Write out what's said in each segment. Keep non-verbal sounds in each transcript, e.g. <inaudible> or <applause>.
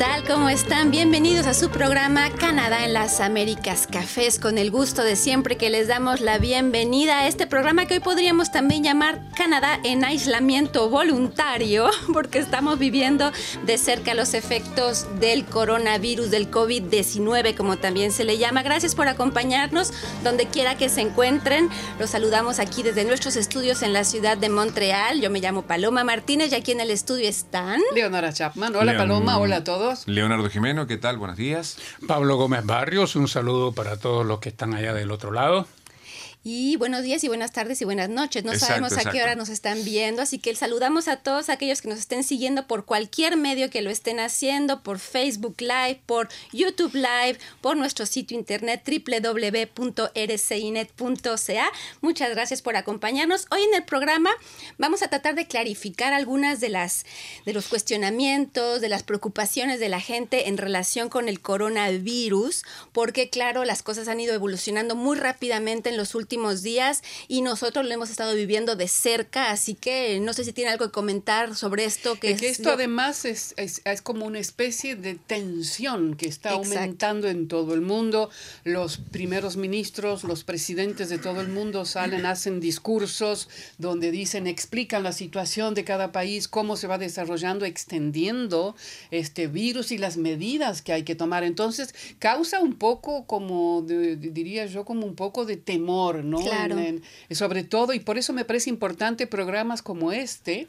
tal? ¿Cómo están? Bienvenidos a su programa Canadá en las Américas Cafés, con el gusto de siempre que les damos la bienvenida a este programa que hoy podríamos también llamar Canadá en aislamiento voluntario, <laughs> porque estamos viviendo de cerca los efectos del coronavirus, del COVID-19, como también se le llama. Gracias por acompañarnos donde quiera que se encuentren. Los saludamos aquí desde nuestros estudios en la ciudad de Montreal. Yo me llamo Paloma Martínez y aquí en el estudio están... Leonora Chapman. Hola Paloma, hola a todos. Leonardo Jimeno, ¿qué tal? Buenos días. Pablo Gómez Barrios, un saludo para todos los que están allá del otro lado. Y buenos días y buenas tardes y buenas noches. No sabemos a qué hora nos están viendo, así que saludamos a todos aquellos que nos estén siguiendo por cualquier medio que lo estén haciendo, por Facebook Live, por YouTube Live, por nuestro sitio internet www.rcinet.ca. Muchas gracias por acompañarnos. Hoy en el programa vamos a tratar de clarificar algunas de las de los cuestionamientos, de las preocupaciones de la gente en relación con el coronavirus, porque claro, las cosas han ido evolucionando muy rápidamente en los últimos últimos días y nosotros lo hemos estado viviendo de cerca, así que no sé si tiene algo que comentar sobre esto. Que, que esto además es, es, como una especie de tensión que está aumentando en todo el mundo. Los primeros ministros, los presidentes de todo el mundo salen, hacen discursos donde dicen, explican la situación de cada país, cómo se va desarrollando, extendiendo este virus y las medidas que hay que tomar. Entonces, causa un poco como, diría yo, como un poco de temor ¿no? Claro. sobre todo, y por eso me parece importante programas como este,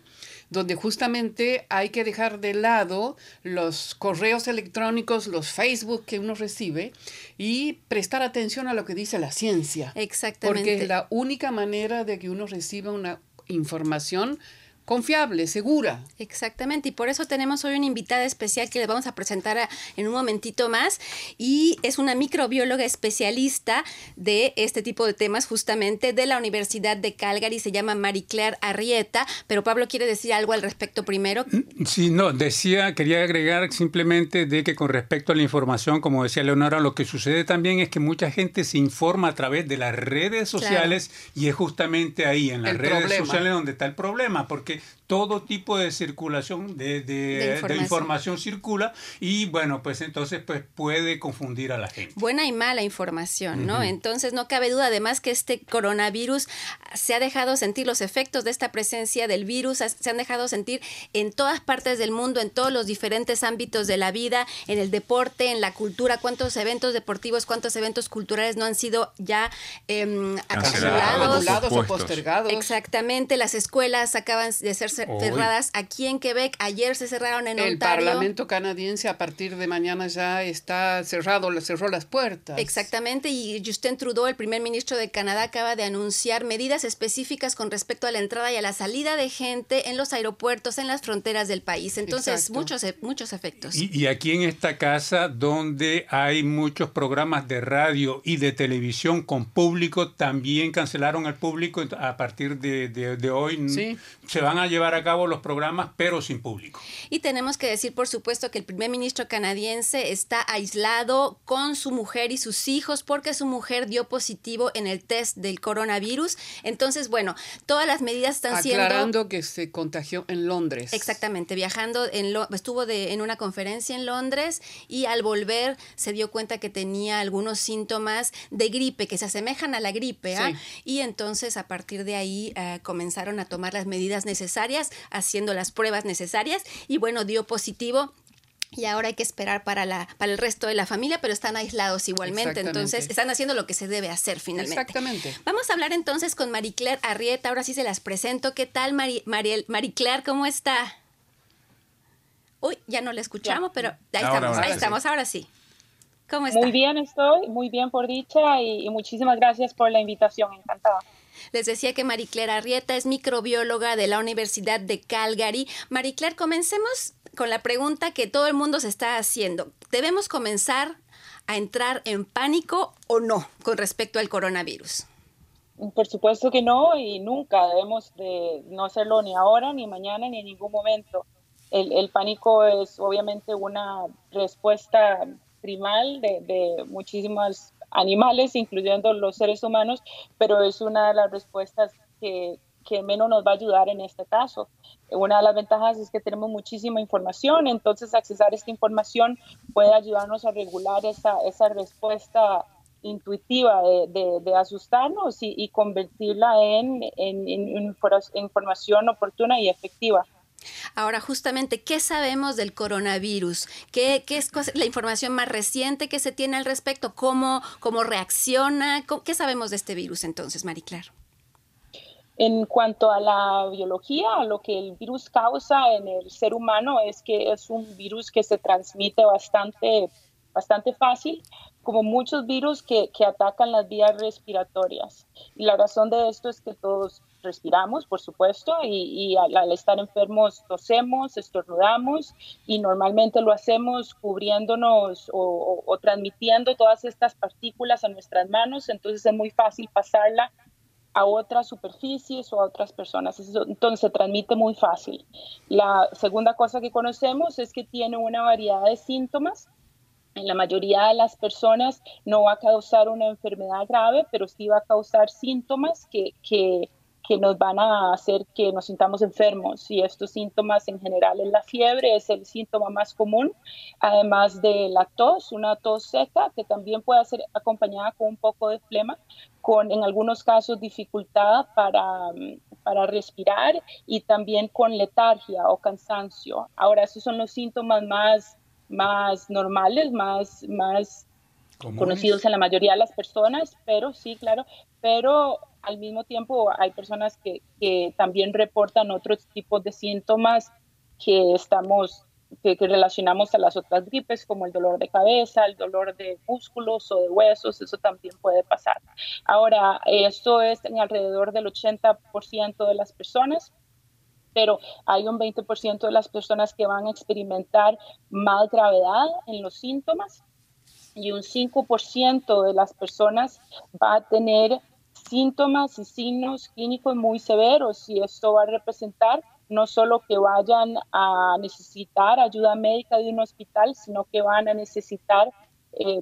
donde justamente hay que dejar de lado los correos electrónicos, los Facebook que uno recibe y prestar atención a lo que dice la ciencia. Exactamente. Porque es la única manera de que uno reciba una información confiable, segura. Exactamente, y por eso tenemos hoy una invitada especial que le vamos a presentar en un momentito más, y es una microbióloga especialista de este tipo de temas, justamente de la Universidad de Calgary, se llama Marie Claire Arrieta, pero Pablo quiere decir algo al respecto primero. Mm, sí, no, decía, quería agregar simplemente de que con respecto a la información, como decía Leonora, lo que sucede también es que mucha gente se informa a través de las redes sociales y es justamente ahí, en las redes sociales, donde está el problema, porque todo tipo de circulación de, información. circula y bueno, pues entonces pues puede confundir a la gente. Buena y mala información, ¿no? Entonces no cabe duda además que este coronavirus se ha dejado sentir los efectos de esta presencia del virus, se han dejado sentir en todas partes del mundo, en todos los diferentes ámbitos de la vida, en el deporte, en la cultura, cuántos eventos deportivos, cuántos eventos culturales no han sido ya eh, o postergados. Exactamente, las escuelas acaban de ser cerradas aquí en Quebec. Ayer se cerraron en el Ontario. El Parlamento canadiense a partir de mañana ya está cerrado, cerró las puertas. Exactamente, y Justin Trudeau, el primer ministro de Canadá, acaba de anunciar medidas específicas con respecto a la entrada y a la salida de gente en los aeropuertos, en las fronteras del país. Entonces, muchos, e, muchos efectos. Y, y, aquí en esta casa, donde hay muchos programas de radio y de televisión con público, también cancelaron al público a partir de, de, de hoy. Sí. Se van a llevar a cabo los programas, pero sin público. Y tenemos que decir, por supuesto, que el primer ministro canadiense está aislado con su mujer y sus hijos porque su mujer dio positivo en el test del coronavirus. Entonces, bueno, todas las medidas están siendo... Aclarando que se contagió en Londres. Exactamente, viajando, en estuvo de, en una conferencia en Londres y al volver se dio cuenta que tenía algunos síntomas de gripe que se asemejan a la gripe. ¿ah? Y entonces, a partir de ahí, eh, comenzaron a tomar las medidas necesarias haciendo las pruebas necesarias y bueno, dio positivo y ahora hay que esperar para, la, para el resto de la familia, pero están aislados igualmente, entonces están haciendo lo que se debe hacer finalmente. Exactamente. Vamos a hablar entonces con Marie Claire Arrieta, ahora sí se las presento. ¿Qué tal, Marie, Mariel, Marie Claire? ¿Cómo está? Uy, ya no la escuchamos, pero ahí estamos, ahí estamos, ahora sí. ¿Cómo está? Muy bien estoy, muy bien por dicha y muchísimas gracias por la invitación, encantada. Les decía que Marie Claire Arrieta es microbióloga de la Universidad de Calgary. Marie comencemos con la pregunta que todo el mundo se está haciendo. ¿Debemos comenzar a entrar en pánico o no con respecto al coronavirus? Por supuesto que no y nunca debemos de no hacerlo ni ahora, ni mañana, ni en ningún momento. El, el pánico es obviamente una respuesta primal de, de muchísimas animales, incluyendo los seres humanos, pero es una de las respuestas que que menos nos va a ayudar en este caso. Una de las ventajas es que tenemos muchísima información, entonces accesar esta información puede ayudarnos a regular esa, esa respuesta intuitiva de, asustarnos y, convertirla en, en, información oportuna y efectiva. Ahora, justamente, ¿qué sabemos del coronavirus? ¿Qué, qué es la información más reciente que se tiene al respecto? ¿Cómo, cómo reacciona? ¿Qué sabemos de este virus entonces, Mariclar? En cuanto a la biología, lo que el virus causa en el ser humano es que es un virus que se transmite bastante, bastante fácil, como muchos virus que, que atacan las vías respiratorias. Y la razón de esto es que todos respiramos, por supuesto, y, al, estar enfermos tosemos, estornudamos y normalmente lo hacemos cubriéndonos o, transmitiendo todas estas partículas a nuestras manos, entonces es muy fácil pasarla a otras superficies o a otras personas. Entonces se transmite muy fácil. La segunda cosa que conocemos es que tiene una variedad de síntomas. En la mayoría de las personas no va a causar una enfermedad grave, pero sí va a causar síntomas que, que que nos van a hacer que nos sintamos enfermos y estos síntomas en general es la fiebre, es el síntoma más común, además de la tos, una tos seca que también puede ser acompañada con un poco de flema, con en algunos casos dificultad para, para respirar y también con letargia o cansancio. Ahora, esos son los síntomas más, más normales, más, más conocidos en la mayoría de las personas, pero sí, claro, pero al mismo tiempo hay personas que, que también reportan otros tipos de síntomas que estamos que, relacionamos a las otras gripes, como el dolor de cabeza, el dolor de músculos o de huesos, eso también puede pasar. Ahora, esto es en alrededor del 80% de las personas, pero hay un 20% de las personas que van a experimentar más gravedad en los síntomas y un 5% de las personas va a tener síntomas y signos clínicos muy severos y esto va a representar no solo que vayan a necesitar ayuda médica de un hospital, sino que van a necesitar eh,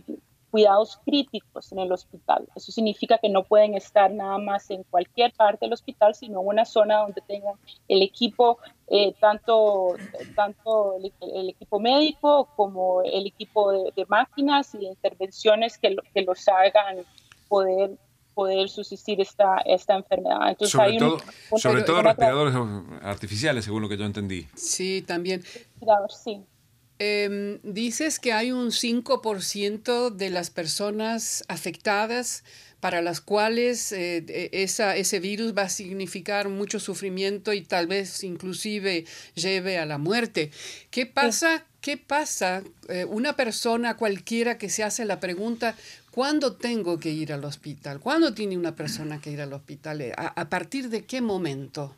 cuidados críticos en el hospital. Eso significa que no pueden estar nada más en cualquier parte del hospital, sino en una zona donde tengan el equipo, eh, tanto, tanto el, equipo médico como el equipo de, máquinas y de intervenciones que, que los hagan poder poder subsistir esta, esta enfermedad. Entonces, sobre todo, sobre todo respiradores artificiales, según lo que yo entendí. Sí, también. Sí. Em, dices que hay un 5% de las personas afectadas para las cuales eh, esa, ese virus va a significar mucho sufrimiento y tal vez inclusive lleve a la muerte. ¿Qué pasa? ¿Qué pasa? Eh, una persona cualquiera que se hace la pregunta, ¿Cuándo tengo que ir al hospital? ¿Cuándo tiene una persona que ir al hospital? ¿A, partir de qué momento?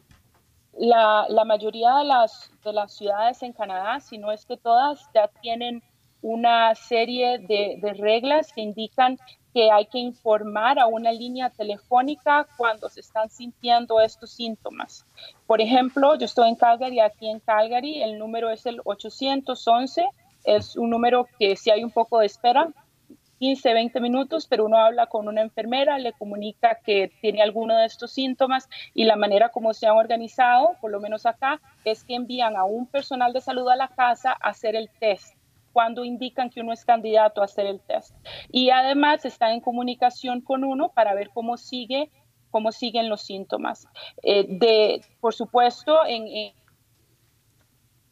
La, la, mayoría de las, de las ciudades en Canadá, si no es que todas, ya tienen una serie de, de reglas que indican que hay que informar a una línea telefónica cuando se están sintiendo estos síntomas. Por ejemplo, yo estoy en Calgary, aquí en Calgary el número es el 811, es un número que si hay un poco de espera, 15, 20 minutos, pero uno habla con una enfermera, le comunica que tiene alguno de estos síntomas y la manera como se han organizado, por lo menos acá, es que envían a un personal de salud a la casa a hacer el test cuando indican que uno es candidato a hacer el test. Y además está en comunicación con uno para ver cómo sigue cómo siguen los síntomas. Eh, de, por supuesto, en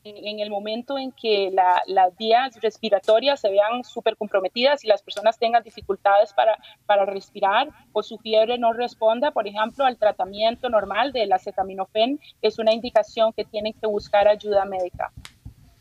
en el momento en que las vías respiratorias se vean súper comprometidas y las personas tengan dificultades para, para respirar o su fiebre no responda, por ejemplo, al tratamiento normal del acetaminofén, es una indicación que tienen que buscar ayuda médica.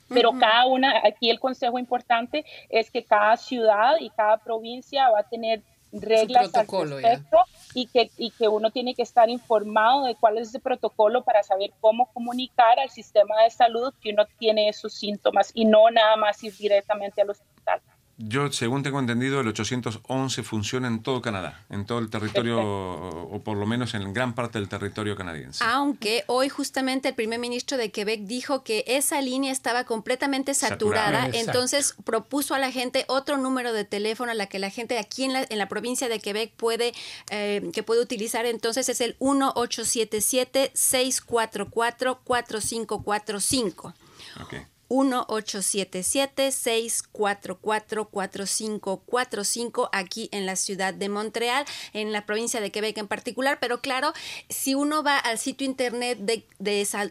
Pero cada una, aquí el consejo importante es que cada ciudad y cada provincia va a tener reglas al respecto y que, y que uno tiene que estar informado de cuál es ese protocolo para saber cómo comunicar al sistema de salud que uno tiene esos síntomas y no nada más ir directamente al hospital. Yo, según tengo entendido, el 811 funciona en todo Canadá, en todo el territorio, o por lo menos en gran parte del territorio canadiense. Aunque hoy justamente el primer ministro de Quebec dijo que esa línea estaba completamente saturada, entonces propuso a la gente otro número de teléfono a la que la gente aquí en la, en la provincia de Quebec puede, eh, que puede utilizar, entonces es el 1877 644 4545. Okay. 1-877-644-4545 aquí en la ciudad de Montreal, en la provincia de Quebec en particular. Pero claro, si uno va al sitio internet de,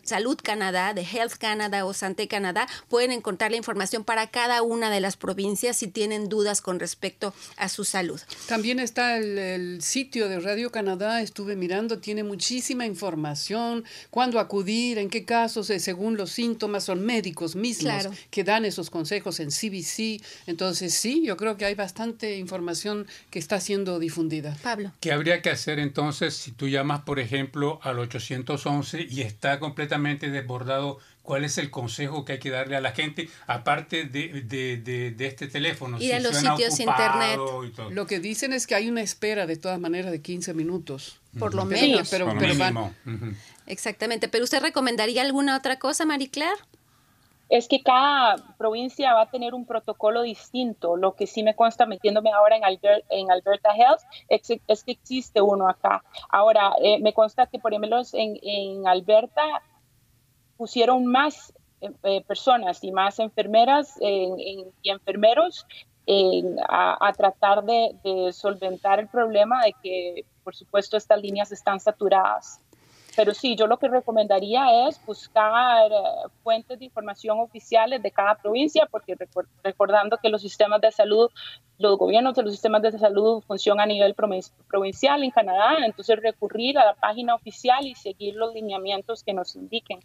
Salud Canadá, de Health Canada o Santé Canadá, pueden encontrar la información para cada una de las provincias si tienen dudas con respecto a su salud. También está el, sitio de Radio Canadá, estuve mirando, tiene muchísima información, cuándo acudir, en qué casos, eh, según los síntomas, son médicos que dan esos consejos en CBC. Entonces, sí, yo creo que hay bastante información que está siendo difundida. Pablo. ¿Qué habría que hacer entonces si tú llamas, por ejemplo, al 811 y está completamente desbordado? ¿Cuál es el consejo que hay que darle a la gente, aparte de, de, de, este teléfono? Y a los sitios internet. Lo que dicen es que hay una espera de todas maneras de 15 minutos. Por lo menos. Pero, Exactamente. ¿Pero usted recomendaría alguna otra cosa, Marie Claire? Es que cada provincia va a tener un protocolo distinto. Lo que sí me consta metiéndome ahora en, en Alberta Health es, que existe uno acá. Ahora, eh, me consta que por ejemplo en, en Alberta pusieron más eh, eh, personas y más enfermeras y enfermeros a, tratar de, de solventar el problema de que, por supuesto, estas líneas están saturadas. Pero sí, yo lo que recomendaría es buscar eh, fuentes de información oficiales de cada provincia, porque recordando que los sistemas de salud, los gobiernos de los sistemas de salud funcionan a nivel provincial en Canadá, entonces recurrir a la página oficial y seguir los lineamientos que nos indiquen.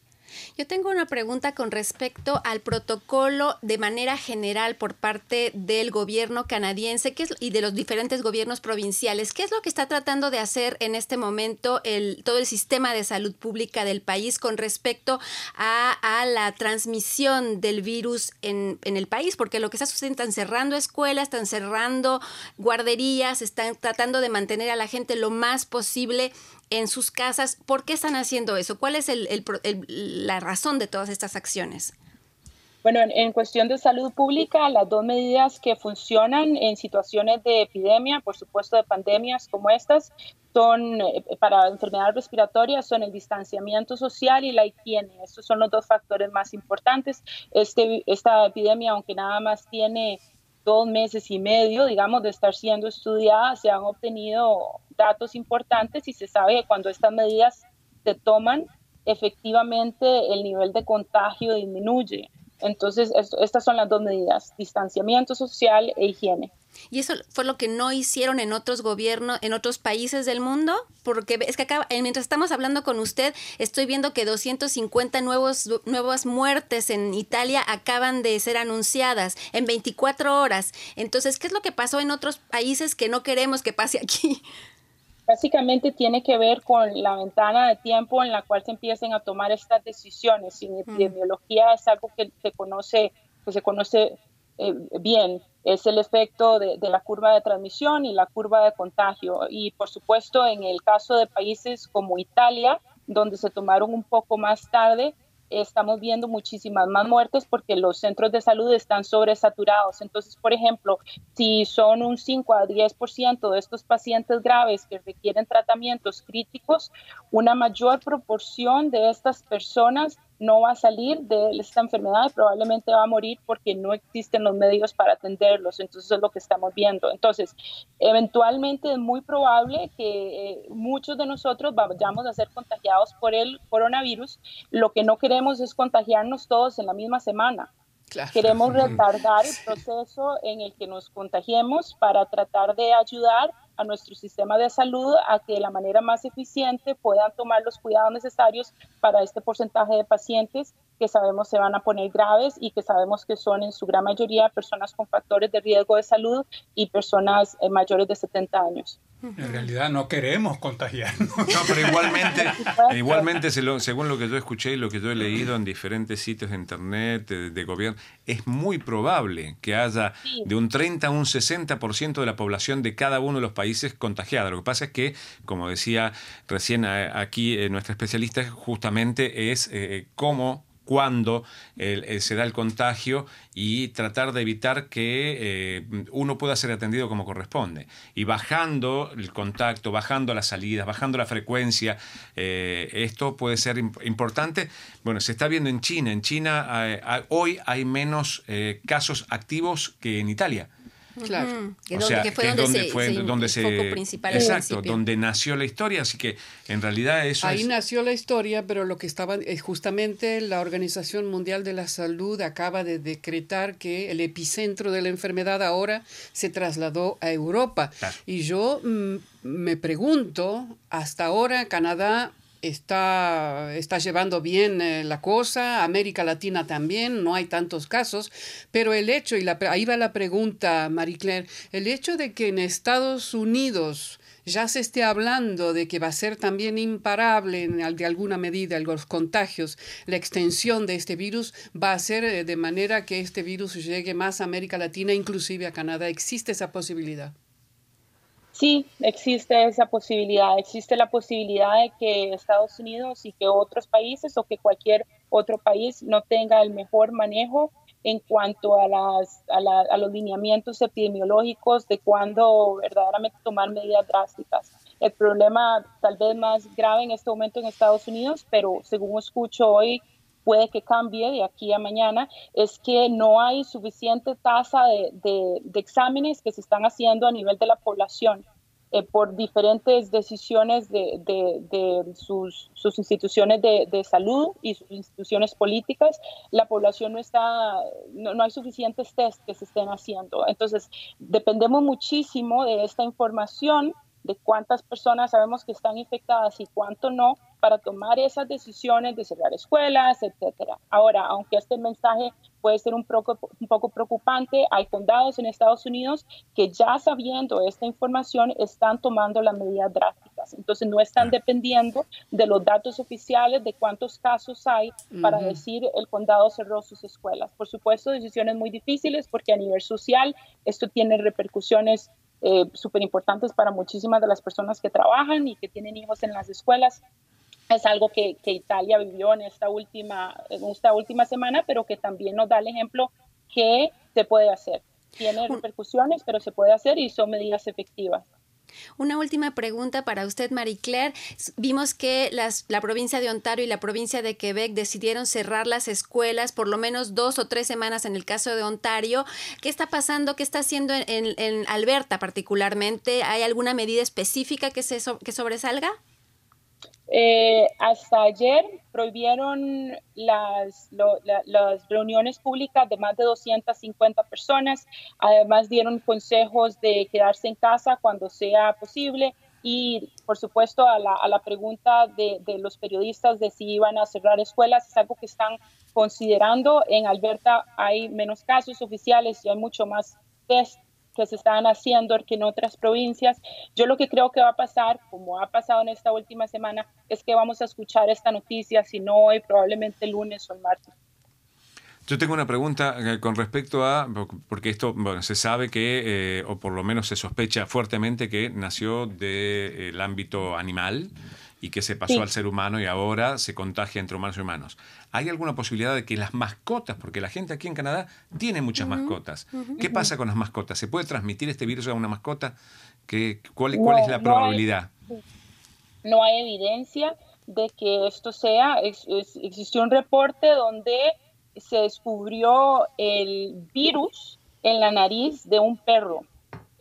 Yo tengo una pregunta con respecto al protocolo de manera general por parte del gobierno canadiense y de los diferentes gobiernos provinciales. ¿Qué es lo que está tratando de hacer en este momento el, todo el sistema de salud pública del país con respecto a, la transmisión del virus en, en, el país? Porque lo que está sucediendo, están cerrando escuelas, están cerrando guarderías, están tratando de mantener a la gente lo más posible en sus casas. ¿Por qué están haciendo eso? ¿Cuál es la razón de todas estas acciones? Bueno, en, cuestión de salud pública, las dos medidas que funcionan en situaciones de epidemia, por supuesto de pandemias como estas, son eh, para enfermedades respiratorias, son el distanciamiento social y la higiene. Estos son los dos factores más importantes. Este, esta epidemia, aunque nada más tiene dos meses y medio, digamos, de estar siendo estudiada, se han obtenido datos importantes y se sabe que cuando estas medidas se toman, efectivamente el nivel de contagio disminuye. Entonces, estas son las dos medidas, distanciamiento social e higiene. Y eso fue lo que no hicieron en otros gobiernos, en otros países del mundo, porque es que acá, eh, mientras estamos hablando con usted, estoy viendo que 250 nuevos, nuevas muertes en Italia acaban de ser anunciadas en 24 horas. Entonces, ¿qué es lo que pasó en otros países que no queremos que pase aquí? Básicamente tiene que ver con la ventana de tiempo en la cual se empiecen a tomar estas decisiones. En epidemiología es algo que se conoce, que se conoce eh, bien es el efecto de, la curva de transmisión y la curva de contagio. Y por supuesto, en el caso de países como Italia, donde se tomaron un poco más tarde, estamos viendo muchísimas más muertes porque los centros de salud están sobresaturados. Entonces, por ejemplo, si son un 5 a 10% de estos pacientes graves que requieren tratamientos críticos, una mayor proporción de estas personas no va a salir de esta enfermedad y probablemente va a morir porque no existen los medios para atenderlos. Entonces, eso es lo que estamos viendo. Entonces, eventualmente es muy probable que eh, muchos de nosotros vayamos a ser contagiados por el coronavirus. Lo que no queremos es contagiarnos todos en la misma semana. Queremos retardar el proceso en el que nos contagiemos para tratar de ayudar a nuestro sistema de salud a que de la manera más eficiente puedan tomar los cuidados necesarios para este porcentaje de pacientes que sabemos se van a poner graves y que sabemos que son en su gran mayoría personas con factores de riesgo de salud y personas eh, mayores de 70 años. En realidad no queremos contagiarnos. No, pero igualmente, igualmente según lo que yo escuché y lo que yo he leído en diferentes sitios de internet, de, gobierno, es muy probable que haya de un 30 a un 60% de la población de cada uno de los países contagiada. Lo que pasa es que, como decía recién eh, aquí eh, nuestra especialista, justamente es eh, cómo cuándo se da el contagio y tratar de evitar que eh, uno pueda ser atendido como corresponde. Y bajando el contacto, bajando las salidas, bajando la frecuencia, eh, esto puede ser importante. Bueno, se está viendo en China. En China eh, hoy hay menos casos activos que en Italia. Claro. Que, fue donde, fue donde se, foco principal exacto, donde nació la historia, así que en realidad eso Ahí nació la historia, pero lo que estaba es justamente la Organización Mundial de la Salud acaba de decretar que el epicentro de la enfermedad ahora se trasladó a Europa. Y yo mm, me pregunto, hasta ahora Canadá está, está llevando bien eh, la cosa, América Latina también, no hay tantos casos, pero el hecho, y la, ahí va la pregunta, Marie Claire, el hecho de que en Estados Unidos ya se esté hablando de que va a ser también imparable en, de alguna medida los contagios, la extensión de este virus va a ser eh, de manera que este virus llegue más a América Latina, inclusive a Canadá. ¿Existe esa posibilidad? Sí, existe esa posibilidad. Existe la posibilidad de que Estados Unidos y que otros países o que cualquier otro país no tenga el mejor manejo en cuanto a, los lineamientos epidemiológicos de cuándo verdaderamente tomar medidas drásticas. El problema tal vez más grave en este momento en Estados Unidos, pero según escucho hoy, puede que cambie de aquí a mañana, es que no hay suficiente tasa de, exámenes que se están haciendo a nivel de la población. Eh, por diferentes decisiones de, sus, instituciones de, salud y sus instituciones políticas, la población no está, no, no, hay suficientes test que se estén haciendo. Entonces, dependemos muchísimo de esta información de cuántas personas sabemos que están infectadas y cuánto no, para tomar esas decisiones de cerrar escuelas, etcétera. Ahora, aunque este mensaje puede ser un poco, un poco preocupante, hay condados en Estados Unidos que ya sabiendo esta información están tomando las medidas drásticas. Entonces, no están dependiendo de los datos oficiales de cuántos casos hay para decir el condado cerró sus escuelas. Por supuesto, decisiones muy difíciles porque a nivel social esto tiene repercusiones eh, súper importantes para muchísimas de las personas que trabajan y que tienen hijos en las escuelas. Es algo que, que Italia vivió en esta, última, en esta última semana, pero que también nos da el ejemplo que se puede hacer. Tiene repercusiones, pero se puede hacer y son medidas efectivas. Una última pregunta para usted, Marie Claire. Vimos que las, la provincia de Ontario y la provincia de Quebec decidieron cerrar las escuelas por lo menos dos o tres semanas en el caso de Ontario. ¿Qué está pasando? ¿Qué está haciendo en, Alberta particularmente? ¿Hay alguna medida específica que, se, que sobresalga? Eh, hasta ayer prohibieron las, reuniones públicas de más de 250 personas. Además dieron consejos de quedarse en casa cuando sea posible. Y, por supuesto, a la, a la pregunta de, de, los periodistas de si iban a cerrar escuelas, es algo que están considerando. En Alberta hay menos casos oficiales y hay mucho más test que se están haciendo que en otras provincias. Yo lo que creo que va a pasar, como ha pasado en esta última semana, es que vamos a escuchar esta noticia, si no hoy, probablemente el lunes o el martes. Yo tengo una pregunta eh, con respecto a, porque esto, bueno, se sabe que, eh, o por lo menos se sospecha fuertemente que nació del ámbito animal y que se pasó al ser humano y ahora se contagia entre humanos y humanos. ¿Hay alguna posibilidad de que las mascotas, porque la gente aquí en Canadá tiene muchas mascotas, ¿qué pasa con las mascotas? ¿Se puede transmitir este virus a una mascota? ¿Qué, cuál, es la probabilidad? No hay, evidencia de que esto sea. existió un reporte donde se descubrió el virus en la nariz de un perro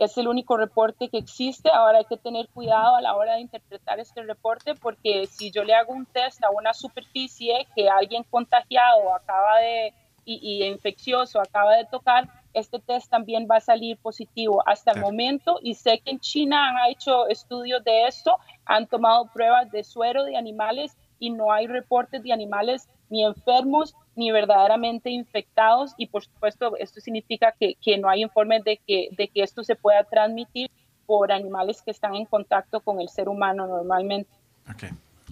es el único reporte que existe. Ahora hay que tener cuidado a la hora de interpretar este reporte porque si yo le hago un test a una superficie que alguien contagiado acaba de y, infeccioso acaba de tocar, este test también va a salir positivo hasta el momento y sé que en China han hecho estudios de esto, han tomado pruebas de suero de animales y no hay reportes de animales ni enfermos ni verdaderamente infectados y por supuesto esto significa que, no hay informes de que, de que esto se pueda transmitir por animales que están en contacto con el ser humano normalmente.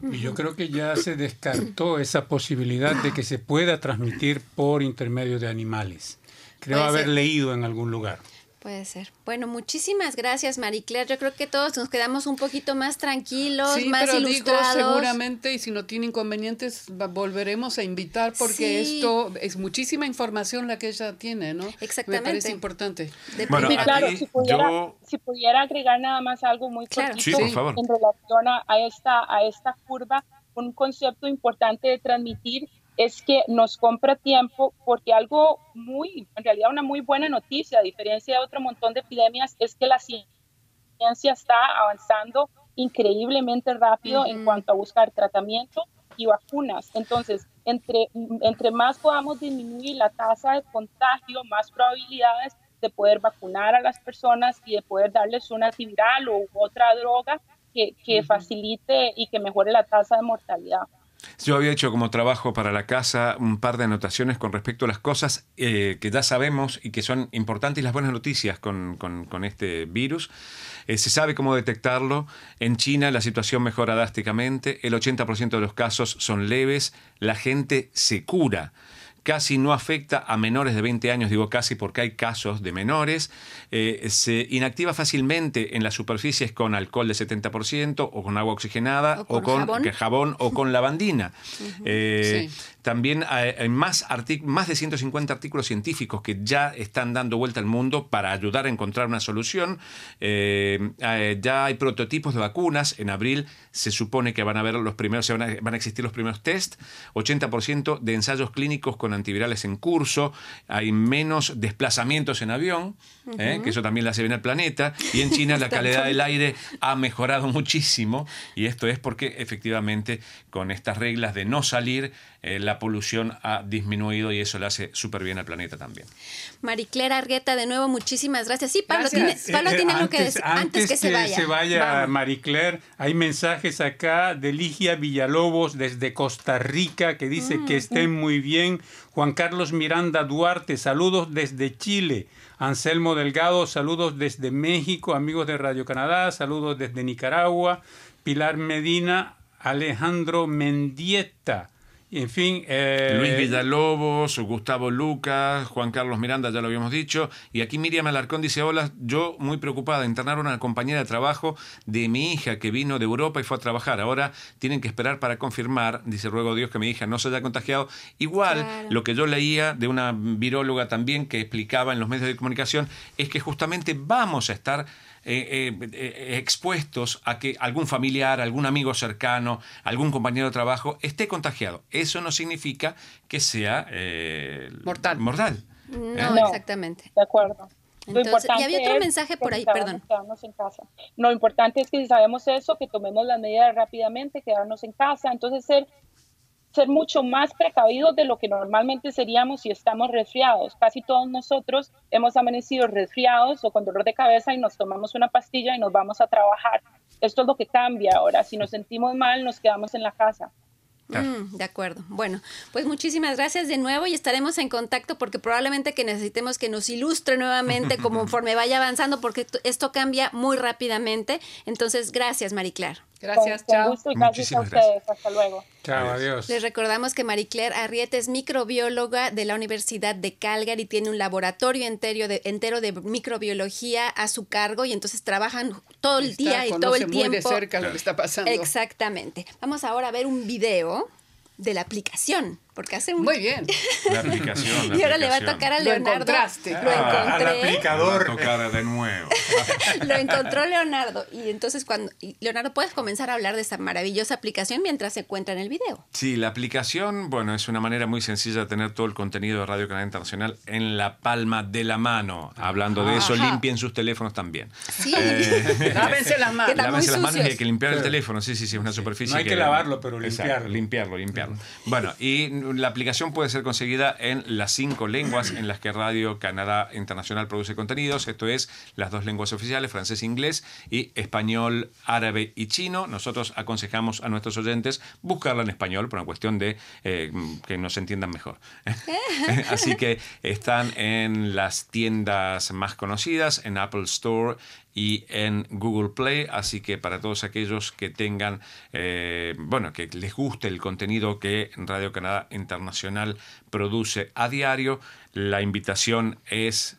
Y yo creo que ya se descartó esa posibilidad de que se pueda transmitir por intermedio de animales. Creo haber leído en algún lugar. Puede ser. Bueno, muchísimas gracias, Marie Claire. Yo creo que todos nos quedamos un poquito más tranquilos, sí, más pero Digo, seguramente, y si no tiene inconvenientes, volveremos a invitar porque esto es muchísima información la que ella tiene, ¿no? Exactamente. Me parece importante. bueno, claro, si pudiera, si pudiera, agregar nada más algo muy claro. sí, por favor. en relación a, esta, a esta curva, un concepto importante de transmitir es que nos compra tiempo porque algo muy, en realidad una muy buena noticia, a diferencia de otro montón de epidemias, es que la ciencia está avanzando increíblemente rápido en cuanto a buscar tratamiento y vacunas. Entonces, entre, entre más podamos disminuir la tasa de contagio, más probabilidades de poder vacunar a las personas y de poder darles una antiviral o otra droga que, que facilite y que mejore la tasa de mortalidad. Yo había hecho como trabajo para la casa un par de anotaciones con respecto a las cosas eh, que ya sabemos y que son importantes y las buenas noticias con, este virus. Eh, se sabe cómo detectarlo. En China la situación mejora drásticamente. El 80% de los casos son leves. La gente se cura casi no afecta a menores de 20 años, digo casi porque hay casos de menores, eh, se inactiva fácilmente en las superficies con alcohol de 70% o con agua oxigenada o con, jabón. o con lavandina. <laughs> Eh, también hay más, más de 150 artículos científicos que ya están dando vuelta al mundo para ayudar a encontrar una solución. Eh, ya hay prototipos de vacunas. En abril se supone que van a haber los primeros, van a, van a existir los primeros test. 80% de ensayos clínicos con antivirales en curso, hay menos desplazamientos en avión, ¿eh? que eso también le hace bien al planeta, y en China <laughs> la calidad del aire ha mejorado muchísimo, y esto es porque efectivamente con estas reglas de no salir, eh, la polución ha disminuido y eso le hace súper bien al planeta también. Mariclera Argueta, de nuevo, muchísimas gracias. Sí, Pablo tiene, Pablo tiene algo que decir antes, que, se vaya. se vaya Maricler, hay mensajes acá de Ligia Villalobos desde Costa Rica que dice mm, que estén mm. muy bien. Juan Carlos Miranda Duarte, saludos desde Chile. Anselmo Delgado, saludos desde México. Amigos de Radio Canadá, saludos desde Nicaragua. Pilar Medina, Alejandro Mendieta. En fin. Eh, Luis Villalobos, Gustavo Lucas, Juan Carlos Miranda, ya lo habíamos dicho. Y aquí Miriam Alarcón dice: Hola, yo muy preocupada. Internaron a una compañera de trabajo de mi hija que vino de Europa y fue a trabajar. Ahora tienen que esperar para confirmar. Dice: Ruego a Dios que mi hija no se haya contagiado. Igual, lo que yo leía de una viróloga también que explicaba en los medios de comunicación es que justamente vamos a estar eh, eh, eh, expuestos a que algún familiar, algún amigo cercano, algún compañero de trabajo esté contagiado. Eso no significa que sea mortal. mortal. No, exactamente. De acuerdo. y había otro mensaje por ahí, perdón. Quedarnos en casa. Lo importante es que si sabemos eso, que tomemos las medidas rápidamente, quedarnos en casa. Entonces, ser ser mucho más precavidos de lo que normalmente seríamos si estamos resfriados. Casi todos nosotros hemos amanecido resfriados o con dolor de cabeza y nos tomamos una pastilla y nos vamos a trabajar. Esto es lo que cambia ahora. Si nos sentimos mal, nos quedamos en la casa. Mm, de acuerdo. Bueno, pues muchísimas gracias de nuevo y estaremos en contacto porque probablemente que necesitemos que nos ilustre nuevamente <laughs> conforme vaya avanzando porque esto cambia muy rápidamente. Entonces, gracias, Mariclar. Gracias, chao. gracias a ustedes. Hasta luego. Chao, adiós. Les recordamos que Marie Claire Arrieta es microbióloga de la Universidad de Calgary, tiene un laboratorio entero de, entero de microbiología a su cargo y entonces trabajan todo el día y todo el tiempo. Muy de cerca lo que está pasando. Exactamente. Vamos ahora a ver un video de la aplicación. Porque hace. Muy bien. La aplicación. <laughs> y ahora le va a tocar a Leonardo. Lo, lo ah, encontré. al aplicador. tocar de nuevo. <laughs> lo encontró Leonardo. Y entonces cuando... Leonardo, ¿puedes comenzar a hablar de esta maravillosa aplicación mientras se encuentra en el video? Sí, la aplicación, bueno, es una manera muy sencilla de tener todo el contenido de Radio Canal Internacional en la palma de la mano. Hablando de eso, limpien sus teléfonos también. Sí. Eh, <laughs> lávense las manos. Lávense las manos y hay que limpiar el teléfono. Sí, sí, sí, es una superficie. No hay que, lavarlo, pero limpiarlo. limpiarlo, limpiarlo. Bueno, y la aplicación puede ser conseguida en las cinco lenguas en las que Radio Canadá Internacional produce contenidos. Esto es las dos lenguas oficiales, francés e inglés, y español, árabe y chino. Nosotros aconsejamos a nuestros oyentes buscarla en español por una cuestión de eh, que nos entiendan mejor. <laughs> Así que están en las tiendas más conocidas, en Apple Store y en Google Play, así que para todos aquellos que tengan, eh, bueno, que les guste el contenido que Radio Canadá Internacional produce a diario, la invitación es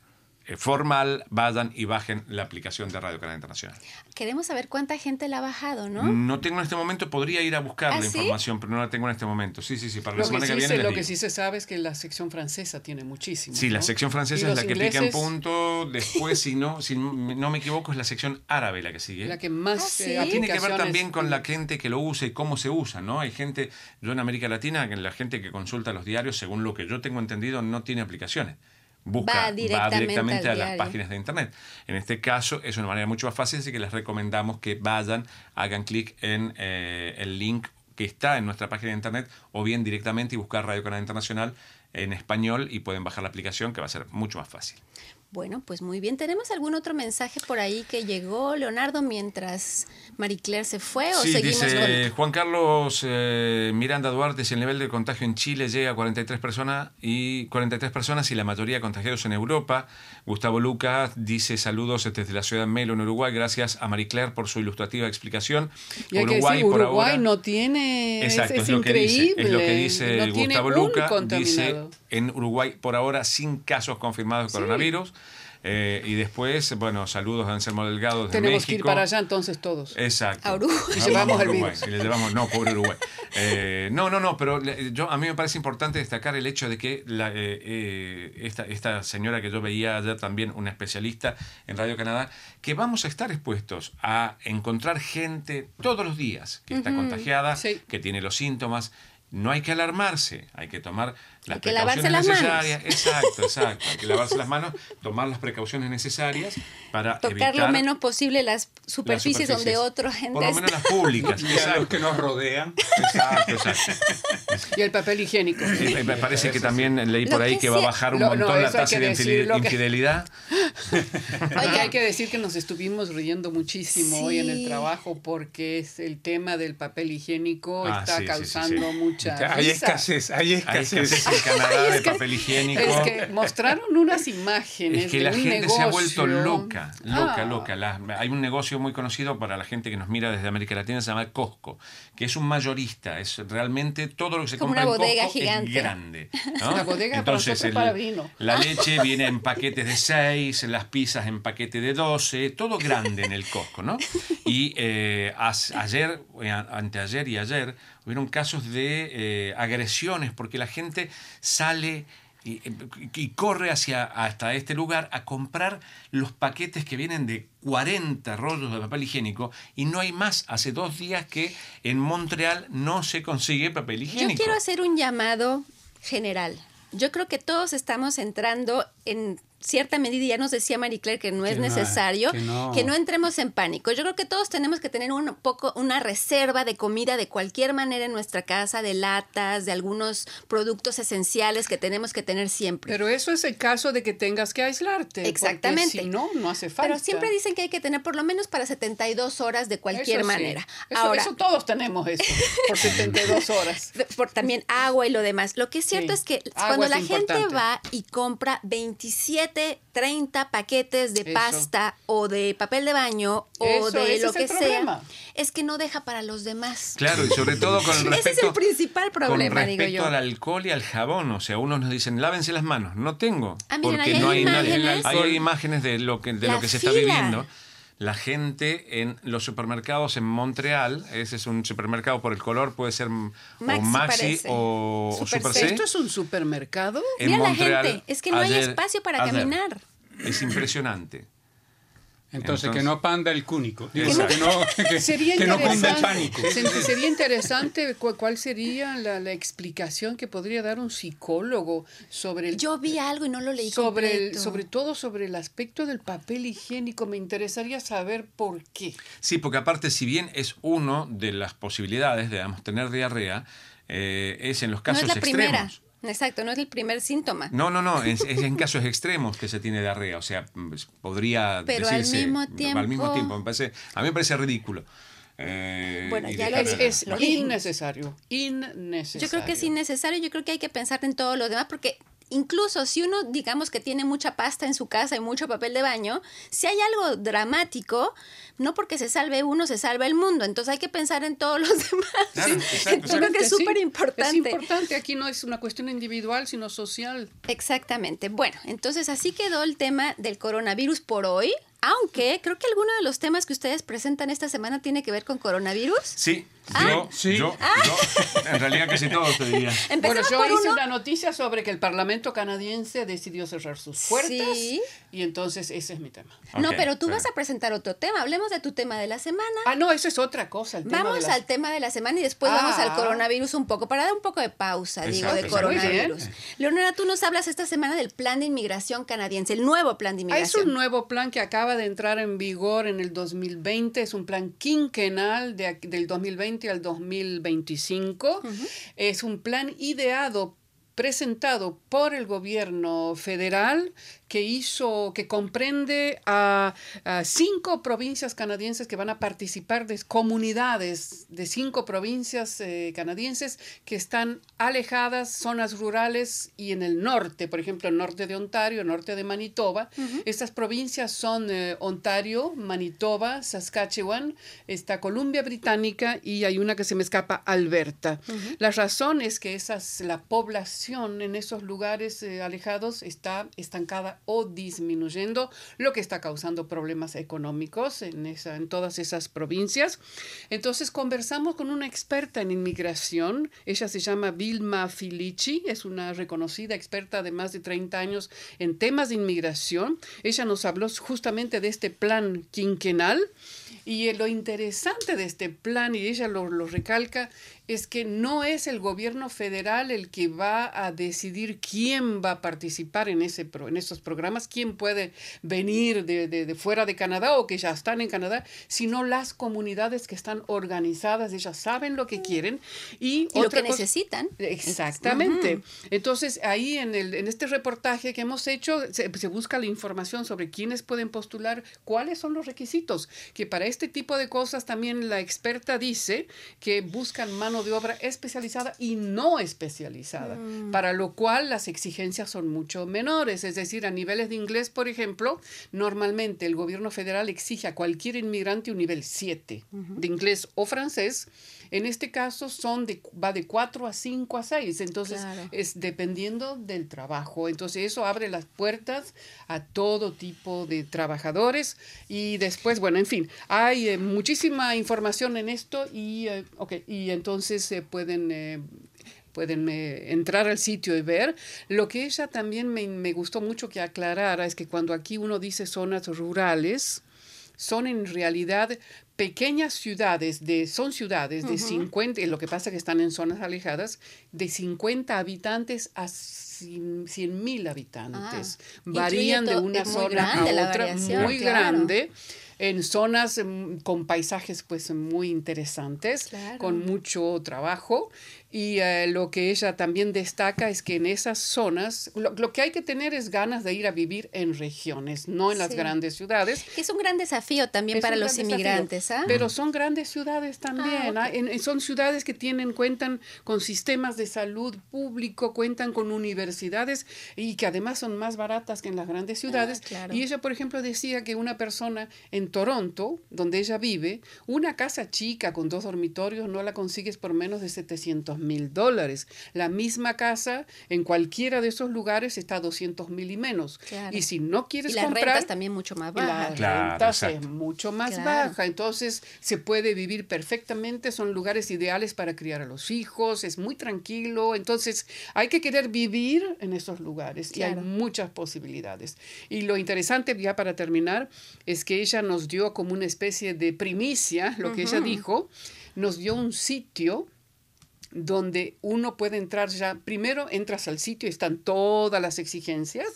formal, vayan y bajen la aplicación de Radio Canadá Internacional. Queremos saber cuánta gente la ha bajado, ¿no? No tengo en este momento, podría ir a buscar ¿Ah, la sí? información, pero no la tengo en este momento. Sí, sí, sí, para la Lo, que semana que, sí, viene. se, les lo digo. que sí se sabe es que la sección francesa tiene muchísimo. Sí, la sección francesa es la que pica en punto. Después, si no, si no me equivoco, es la sección árabe la que sigue. La que más Ah, sí. eh, Tiene que ver también con la gente que lo usa y cómo se usa, ¿no? Hay gente, yo en América Latina, que la gente que consulta los diarios, según lo que yo tengo entendido, no tiene aplicaciones. Busca, Va directamente a las páginas de internet. En este caso es una manera mucho más fácil, así que les recomendamos que vayan, hagan clic en eh, el link que está en nuestra página de internet o bien directamente y buscar Radio Canal Internacional en español y pueden bajar la aplicación que va a ser mucho más fácil. Bueno, pues muy bien. ¿Tenemos algún otro mensaje por ahí que llegó, Leonardo, mientras Marie Claire se fue? ¿O Sí, seguimos dice con.? Juan Carlos eh, Miranda Duarte, si el nivel de contagio en Chile llega a 43 personas y 43 personas y la mayoría contagiados en Europa. Gustavo Lucas dice saludos desde la ciudad de Melo en Uruguay. Gracias a Marie Claire por su ilustrativa explicación. Y hay que decir, por Uruguay ahora- no tiene. es- Exacto, es, es, lo que dice, increíble. es lo que dice no tiene Gustavo un Luca. Dice contaminado. En Uruguay por ahora sin casos confirmados de coronavirus. Eh, y después, bueno, saludos a Anselmo Delgado desde Tenemos que ir México. para allá entonces todos. Exacto. A Uruguay. <laughs> Vamos Llevamos a el Uruguay, virus. y le llevamos, no, pobre Uruguay. Eh, no, no, no, pero yo, a mí me parece importante destacar el hecho de que la, eh, esta, esta señora que yo veía ayer también, una especialista en Radio Canadá, que vamos a estar expuestos a encontrar gente todos los días que está contagiada, Sí. que tiene los síntomas. No hay que alarmarse, hay que tomar las Hay que lavarse las manos. Exacto, exacto. Hay que lavarse las manos, tomar las precauciones necesarias para Tocar evitar lo menos posible las superficies, las donde otra gente Por lo menos las públicas. <laughs> Y a los que nos rodean. Exacto, exacto. <laughs> Y el papel higiénico. Me parece que también leí Lo por ahí que que va a bajar un Lo- no, montón la tasa de decir, lo que- infidelidad. Oye, hay que <laughs> decir que nos estuvimos riendo muchísimo hoy en el trabajo porque es el tema del papel higiénico Ah, está sí, sí, sí, causando sí. mucha Hay risa. escasez, hay Hay escasez. Canadá de papel higiénico. Es que mostraron unas imágenes Es que de la un gente se ha negocio. vuelto loca, loca, Ah. loca. La- hay un negocio muy conocido para la gente que nos mira desde América Latina, se llama Costco, que es un mayorista. Es realmente todo lo que se Como compra una en bodega Costco gigante. es grande. <laughs> ¿no? La bodega Entonces, nosotros para vino. La leche viene en paquetes de 6, las pizzas en paquete de 12, todo grande en el Costco, ¿no? Y eh, as- ayer, eh, anteayer y ayer, hubieron casos de eh, agresiones porque la gente sale y, y corre hacia hasta este lugar a comprar los paquetes que vienen de 40 rollos de papel higiénico y no hay más. Hace dos días que en Montreal no se consigue papel higiénico. Yo quiero hacer un llamado general. Yo creo que todos estamos entrando en cierta medida, ya nos decía Marie Claire que no es Que necesario, que que no. no. entremos en pánico. Yo creo que todos tenemos que tener un poco una reserva de comida de cualquier manera en nuestra casa, de latas, de algunos productos esenciales que tenemos que tener siempre. Pero eso es el caso de que tengas que aislarte. Exactamente. Si no, no hace falta. Pero siempre dicen que hay que tener por lo menos para 72 horas de cualquier Eso sí. manera. Eso, Ahora, eso todos tenemos eso, por <laughs> 72 horas. por también agua y lo demás. Lo que es cierto Sí. es que Agua cuando es la gente va y compra 27, 30 paquetes de Eso. pasta o de papel de baño o Eso, de ese lo es que el sea, problema. es que no deja para los demás. Claro, y sobre todo con respecto, <laughs> Ese es el principal problema, con digo respecto yo. al alcohol y al jabón. O sea, unos nos dicen, lávense las manos. No tengo. Ah, miren, porque no hay nadie. imágenes. Ahí hay imágenes de lo que, de lo que se está viviendo. La gente en los supermercados en Montreal, ese es un supermercado por el color, puede ser Maxi o Maxi parece. o o Super Super C. C. ¿Esto es un supermercado? En Mira la gente, es que no hay espacio para ayer. caminar. Es impresionante. Entonces, Entonces- <laughs> que no panda el cúnico. Digo, que no, que, Sería que no cunda el interesante, pánico. se- sería interesante cu- cuál sería la, la explicación que podría dar un psicólogo sobre el Yo vi algo y no lo leí sobre el, sobre todo sobre el aspecto del papel higiénico. Me interesaría saber por qué. Sí, porque aparte, si bien es uno de las posibilidades de digamos, tener diarrea, eh, es en los no casos es la extremos. primera. Exacto, no es el primer síntoma. No, no, no, es, es en casos extremos que se tiene diarrea, o sea, mm, podría Pero al decirse mismo al mismo tiempo- tiempo, me parece, a mí me parece ridículo. Eh, Bueno, ya lo Es, es Lo innecesario, innecesario. Yo creo que es innecesario, yo creo que hay que pensar en todo lo demás porque incluso si uno, digamos que tiene mucha pasta en su casa y mucho papel de baño, si hay algo dramático, no porque se salve uno, se salva el mundo. Entonces hay que pensar en todos los <laughs> demás. creo que es súper importante. Es importante, aquí no es una cuestión individual, sino social. Exactamente. Bueno, entonces así quedó el tema del coronavirus por hoy. Aunque creo que alguno de los temas que ustedes presentan esta semana tiene que ver con coronavirus. Sí, yo, sí. yo, en realidad casi todo te diría. <laughs> bueno, yo hice una noticia sobre que el Parlamento canadiense decidió cerrar sus puertas y entonces ese es mi tema. no, pero tú vas a presentar otro tema. Hablemos de tu tema de la semana. Ah, no, eso es otra cosa. vamos al tema de la semana y después vamos al ah. coronavirus un poco para dar un poco de pausa, digo, de coronavirus. Leonora, tú nos hablas esta semana del plan de inmigración canadiense, el nuevo plan de inmigración. es un nuevo plan que acaba de entrar en vigor en el 2020, es un plan quinquenal de, del 2020 al 2025. Es un plan ideado presentado por el gobierno federal que hizo, que comprende a, cinco provincias canadienses que van a participar de comunidades de cinco provincias eh, canadienses que están alejadas, zonas rurales y en el norte, por ejemplo, el norte de Ontario, el norte de Manitoba. Estas provincias son eh, Ontario, Manitoba, Saskatchewan, está Columbia Británica y hay una que se me escapa, Alberta. La razón es que esas, la población en esos lugares eh, alejados está estancada o disminuyendo, lo que está causando problemas económicos en, esa, en todas esas provincias. Entonces conversamos con una experta en inmigración, ella se llama Vilma Filici, es una reconocida experta de más de 30 años en temas de inmigración. Ella nos habló justamente de este plan quinquenal y lo interesante de este plan, y ella lo, lo recalca, es que no es el gobierno federal el que va a decidir quién va a participar en, ese en esos programas, quién puede venir de, de, fuera de Canadá o que ya están en Canadá, sino las comunidades que están organizadas, ellas saben lo que quieren y, lo que necesitan. Exactamente. Entonces, ahí en, el, en este reportaje que hemos hecho, se, se busca la información sobre quiénes pueden postular, cuáles son los requisitos, que para este tipo de cosas también la experta dice que buscan mano de obra especializada y no especializada, mm. para lo cual las exigencias son mucho menores. Es decir, a niveles de inglés, por ejemplo, normalmente el gobierno federal exige a cualquier inmigrante un nivel 7 de inglés o francés en este caso son de, va de 4 a 5 a 6, entonces es dependiendo del trabajo. Entonces eso abre las puertas a todo tipo de trabajadores y después, bueno, en fin, hay eh, muchísima información en esto y, eh, y entonces se pueden... Eh, pueden entrar al sitio y ver. Lo que ella también me, me, gustó mucho que aclarara es que cuando aquí uno dice zonas rurales, son en realidad pequeñas ciudades, de, son ciudades de 50, lo que pasa que están en zonas alejadas, de 50 habitantes a 100 mil habitantes. Ah, Varían de una zona a otra, muy grande en zonas mm, con paisajes pues muy interesantes, con mucho trabajo y eh, lo que ella también destaca es que en esas zonas lo, que hay que tener es ganas de ir a vivir en regiones, no en las grandes ciudades. Es un gran desafío también para los inmigrantes. ¿ah? Pero son grandes ciudades también. Ah, ¿ah? son ciudades que tienen, cuentan con sistemas de salud público, cuentan con universidades y que además son más baratas que en las grandes ciudades. Y ella, por ejemplo, decía que una persona en Toronto, donde ella vive, una casa chica con dos dormitorios no la consigues por menos de 700 mil dólares. La misma casa en cualquiera de esos lugares está a 200 mil y menos. Y si no quieres y la comprar... es también mucho más baja. La renta es mucho más baja. Entonces se puede vivir perfectamente, son lugares ideales para criar a los hijos, es muy tranquilo. Entonces hay que querer vivir en esos lugares y hay muchas posibilidades. Y lo interesante, ya para terminar, es que ella nos dio como una especie de primicia, lo que ella dijo, nos dio un sitio donde uno puede entrar ya, primero entras al sitio y están todas las exigencias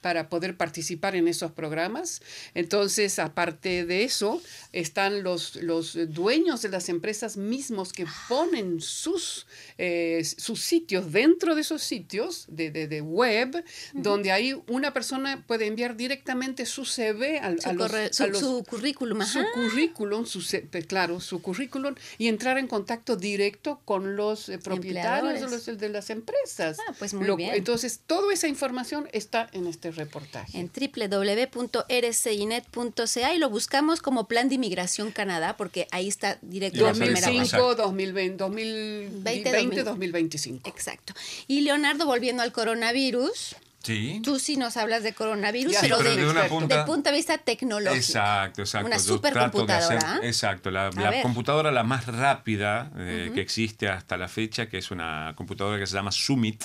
para poder participar en esos programas. Entonces, aparte de eso, están los, los dueños de las empresas mismos que ponen sus, eh, sus sitios dentro de esos sitios de, de, web, donde ahí una persona puede enviar directamente su CV al, su, a su, currículum. Su currículum, su, claro, su currículum y entrar en contacto directo con los los eh, propietarios de, las empresas. Ah, pues muy bien. Entonces, toda esa información está en este reportaje. En www.rcinet.ca y lo buscamos como Plan de Inmigración Canadá, porque ahí está directo 2005, 2020, 2020, 2025. Exacto. Y Leonardo, volviendo al coronavirus. Sí. Tú sí nos hablas de coronavirus, pero, de, punto de vista tecnológico. Exacto, exacto. Una supercomputadora. exacto, la, computadora la más rápida eh, que existe hasta la fecha, que es una computadora que se llama Summit,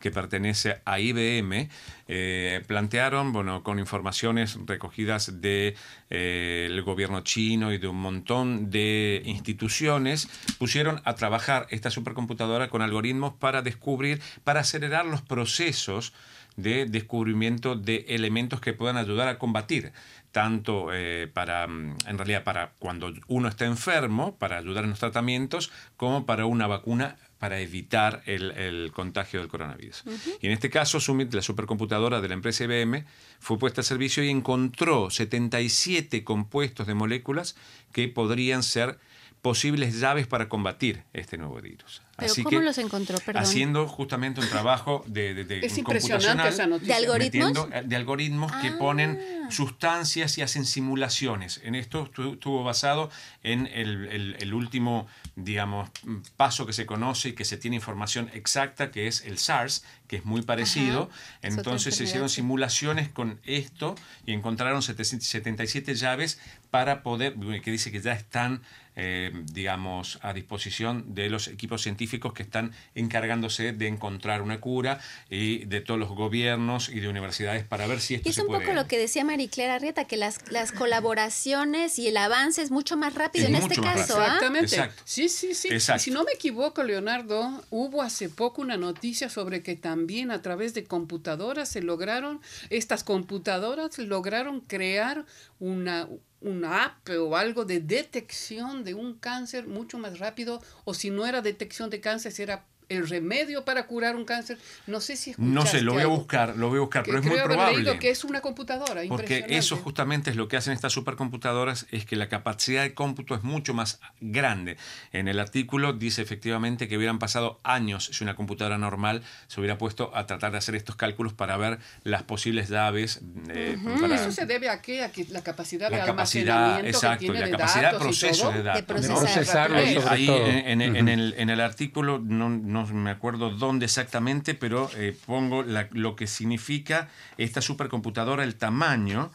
que pertenece a IBM, eh, plantearon, bueno, con informaciones recogidas del de, eh, gobierno chino y de un montón de instituciones, pusieron a trabajar esta supercomputadora con algoritmos para descubrir, para acelerar los procesos de descubrimiento de elementos que puedan ayudar a combatir tanto eh, para, mm, en realidad, para cuando uno está enfermo, para ayudar en los tratamientos, como para una vacuna para evitar el, contagio del coronavirus. Y en este caso, Summit, la supercomputadora de la empresa IBM, fue puesta a servicio y encontró 77 compuestos de moléculas que podrían ser posibles llaves para combatir este nuevo virus. ¿Pero cómo los encontró? Haciendo justamente un trabajo de, de, de <laughs> es impresionante esa noticia. ¿De algoritmos? de algoritmos que ponen ah. sustancias y hacen simulaciones. En esto estuvo basado en el, el, último, digamos, paso que se conoce y que se tiene información exacta, que es el SARS, que es muy parecido. Entonces se hicieron simulaciones con esto y encontraron 77 llaves para poder, que dice que ya están, eh, digamos, a disposición de los equipos científicos que están encargándose de encontrar una cura y de todos los gobiernos y de universidades para ver si esto y es un poco lo que decía Mariclera Arrieta, que las, las colaboraciones y el avance es mucho más rápido en este caso. ¿ah? Exactamente. Sí, sí, sí. Si no me equivoco, Leonardo, hubo hace poco una noticia sobre que también a través de computadoras se lograron, estas computadoras lograron crear una, una app o algo de detección de un cáncer mucho más rápido, o si no era detección de cáncer, si era el remedio para curar un cáncer. No sé si No sé, lo voy a buscar, lo voy a buscar, pero es muy probable. que es una computadora. Porque eso justamente es lo que hacen estas supercomputadoras, es que la capacidad de cómputo es mucho más grande. En el artículo dice efectivamente que hubieran pasado años si una computadora normal se hubiera puesto a tratar de hacer estos cálculos para ver las posibles llaves. Eh, eso se debe a qué? A que la capacidad de almacenamiento exacto, que tiene la capacidad de proceso de datos. De procesarlo, Ahí en, en, el, en el artículo no no me acuerdo dónde exactamente, pero eh, pongo lo que significa esta supercomputadora, el tamaño.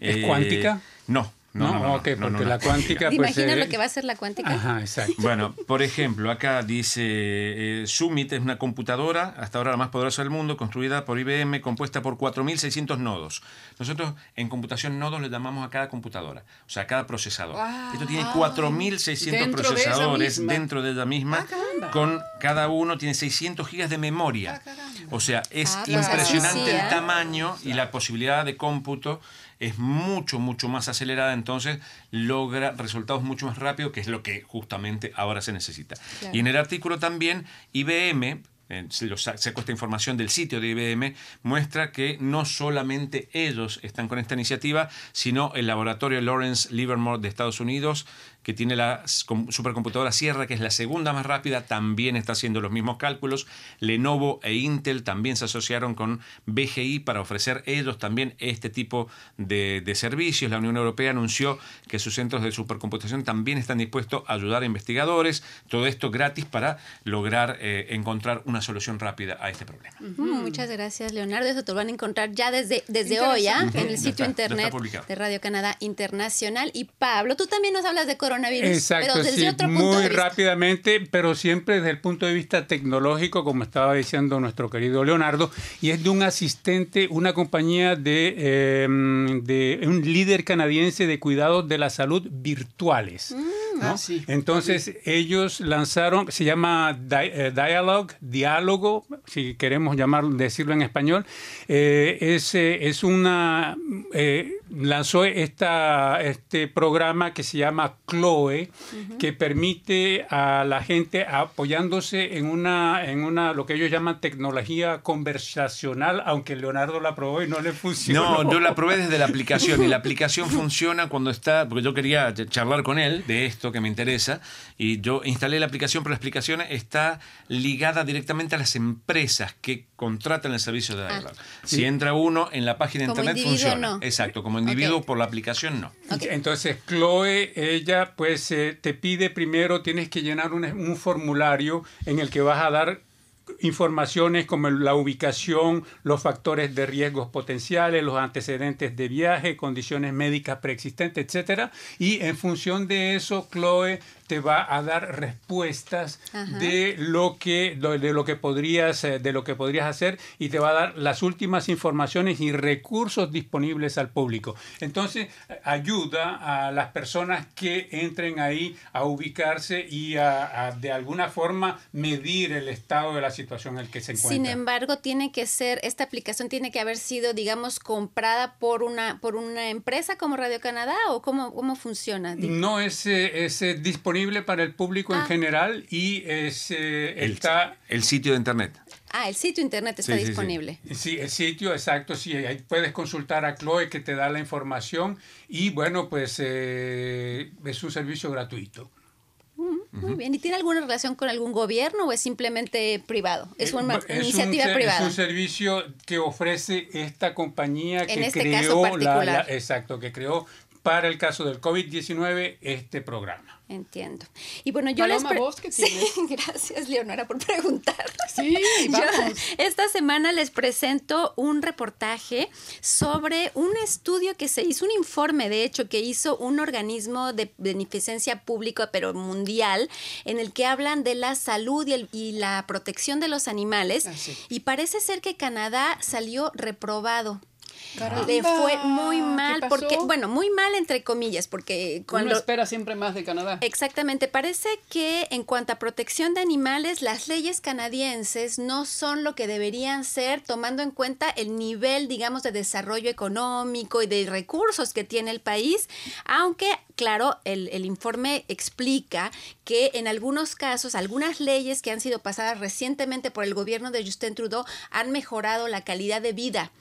¿Es cuántica? Eh, no, no, no, no, porque la cuántica. ¿Te pues, imaginas lo que va a ser la cuántica? Ajá, exacto. Bueno, por ejemplo, acá dice: eh, Summit es una computadora, hasta ahora la más poderosa del mundo, construida por IBM, compuesta por 4.600 nodos. Nosotros en computación nodos le llamamos a cada computadora, o sea, a cada procesador. Esto tiene 4.600 procesadores dentro de ella misma, ah, con cada uno tiene 600 gigas de memoria. Ah, o sea, es ah, pues impresionante el tamaño y la posibilidad de cómputo es mucho, mucho más acelerada, entonces logra resultados mucho más rápido, que es lo que justamente ahora se necesita. Y en el artículo también IBM, eh, saco esta información del sitio de IBM, muestra que no solamente ellos están con esta iniciativa, sino el laboratorio Lawrence Livermore de Estados Unidos, que tiene la supercomputadora Sierra, que es la segunda más rápida, también está haciendo los mismos cálculos. Lenovo e Intel también se asociaron con BGI para ofrecer ellos también este tipo de, servicios. La Unión Europea anunció que sus centros de supercomputación también están dispuestos a ayudar a investigadores, todo esto gratis para lograr eh, encontrar una solución rápida a este problema. Muchas gracias, Leonardo. Eso te lo van a encontrar ya desde, desde hoy, ¿ah? en el sitio internet de Radio Canadá Internacional. Y Pablo, tú también nos hablas de coronavirus Exacto, sí, muy rápidamente, pero siempre desde el punto de vista tecnológico, como estaba diciendo nuestro querido Leonardo, y es de un asistente, una compañía de, em, de un líder canadiense de cuidados de la salud virtuales. Mm, ah, Entonces ellos lanzaron, se llama eh, Dialogue, diálogo, si queremos llamar, decirlo en español, eh, es, es una... Eh, lanzó esta, este programa que se llama Chloe, que permite a la gente apoyándose en una, en una, lo que ellos llaman tecnología conversacional, aunque Leonardo la probó y no le funcionó. No, yo la probé desde la aplicación y la <laughs> aplicación funciona cuando está, porque yo quería charlar con él de esto que me interesa y yo instalé la aplicación, pero la aplicación está ligada directamente a las empresas que contratan el servicio de ah. Dialog. Si entra uno en la página de internet funciona. Exacto, como individuo por la aplicación no. Entonces, Chloe, ella pues eh, te pide primero, tienes que llenar un, un formulario en el que vas a dar informaciones como la ubicación, los factores de riesgos potenciales, los antecedentes de viaje, condiciones médicas preexistentes, etcétera, y en función de eso, Chloe te va a dar respuestas de lo que de lo que podrías eh, de lo que podrías hacer y te va a dar las últimas informaciones y recursos disponibles al público. Entonces, ayuda a las personas que entren ahí a ubicarse y a, de alguna forma medir el estado de la situación en el que se encuentra. Sin embargo, tiene que ser esta aplicación tiene que haber sido, digamos, comprada por una por una empresa como Radio Canadá o cómo cómo funciona. No es, es disponible para el público en ah. general y es, el, está... El sitio de internet. Ah, el sitio de internet está disponible. Sí, el sitio, exacto, sí, ahí puedes consultar a Chloe que te da la información y bueno, pues eh, es un servicio gratuito. Mm, muy bien. ¿Y tiene alguna relación con algún gobierno o es simplemente privado? Es eh, una iniciativa privada. Es un servicio que ofrece esta compañía que en este creó caso particular. exacto, que creó para el caso del COVID-19 este programa. Entiendo. Y bueno, yo les <laughs> gracias Leonora por preguntar. Sí, <laughs> vamos. esta semana les presento un reportaje sobre un estudio que se hizo, un informe de hecho que hizo un organismo de beneficencia pública pero mundial en el que hablan de la salud y, la protección de los animales ah, y parece ser que Canadá salió reprobado le fue muy mal porque bueno muy mal entre comillas porque cuando Uno espera siempre más de Canadá. Exactamente. Parece que en cuanto a protección de animales las leyes canadienses no son lo que deberían ser tomando en cuenta el nivel digamos de desarrollo económico y de recursos que tiene el país. Aunque claro, el, el, informe explica que en algunos casos, algunas leyes que han sido pasadas recientemente por el gobierno de Justin Trudeau han mejorado la calidad de vida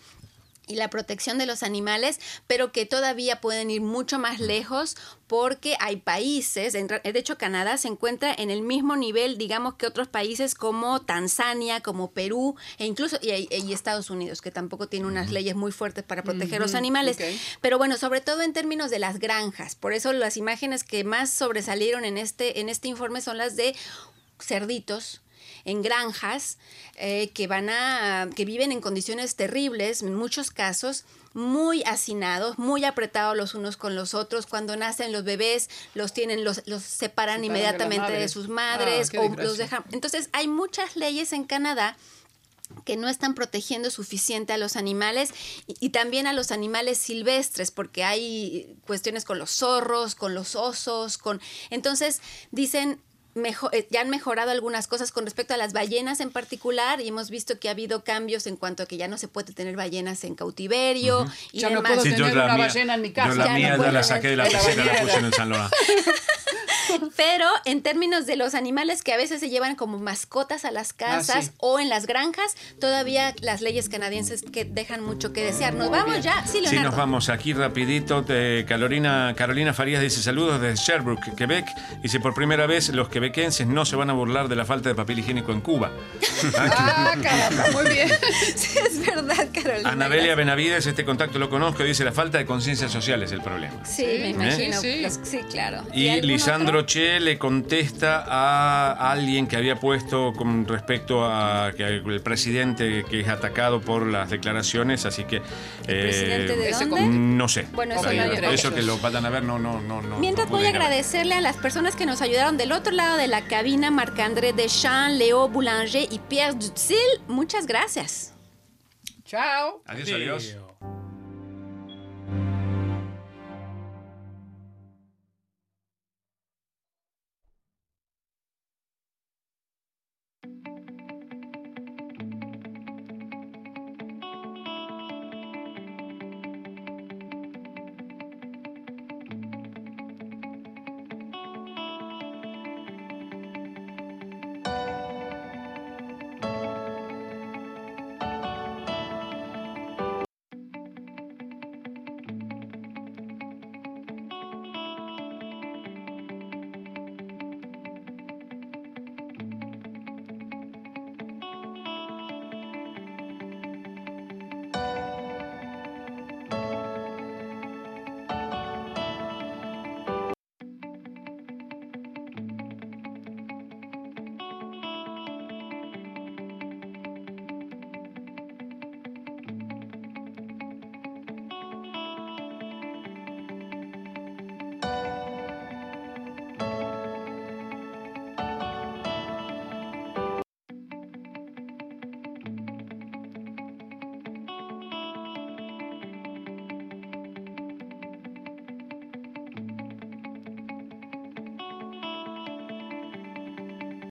y la protección de los animales, pero que todavía pueden ir mucho más lejos porque hay países, de hecho Canadá se encuentra en el mismo nivel, digamos, que otros países como Tanzania, como Perú e incluso y, Estados Unidos, que tampoco tiene unas leyes muy fuertes para proteger los animales. Pero bueno, sobre todo en términos de las granjas. Por eso las imágenes que más sobresalieron en este, en este informe son las de cerditos en granjas eh, que van a que viven en condiciones terribles en muchos casos muy hacinados, muy apretados los unos con los otros. Cuando nacen los bebés, los tienen, los, los separan, inmediatamente de, sus madres ah, o los dejan. Entonces, hay muchas leyes en Canadá que no están protegiendo suficiente a los animales y, y, también a los animales silvestres, porque hay cuestiones con los zorros, con los osos, con... Entonces, dicen, eh, ya han mejorado algunas cosas con respecto a las ballenas en particular y hemos visto que ha habido cambios en cuanto a que ya no se puede tener ballenas en cautiverio y ya no puedo tener una ballena en mi casa. Yo la mía ya la saqué de la piscina la puse en el San <laughs> <laughs> Pero en términos de los animales que a veces se llevan como mascotas a las ah, casas o en las granjas, todavía las leyes canadienses que dejan mucho que desear. ¿Nos vamos ya? Sí, Sí, nos vamos aquí rapidito. De Carolina, Carolina Farías dice saludos desde Sherbrooke, Quebec. Dice por primera vez los quebequenses no se van a burlar de la falta de papel higiénico en Cuba. <laughs> ah, caramba, muy bien. <laughs> sí, es verdad, Carolina. Anabelia Benavides, este contacto lo conozco, dice la falta de conciencia social es el problema. Sí, me imagino. Sí, sí claro. Y, Lisandro Che le contesta a alguien que había puesto con respecto a que el presidente que es atacado por las declaraciones, así que... presidente de dónde? No sé. Bueno, eso, eso que lo vayan a ver, no, no, no. Mientras voy a agradecerle a las personas que nos ayudaron del otro lado de la cabina, Marc-André Deschamps, Léo Boulanger y Pierre Dutzil. Muchas gracias. Chao. Adiós, adiós.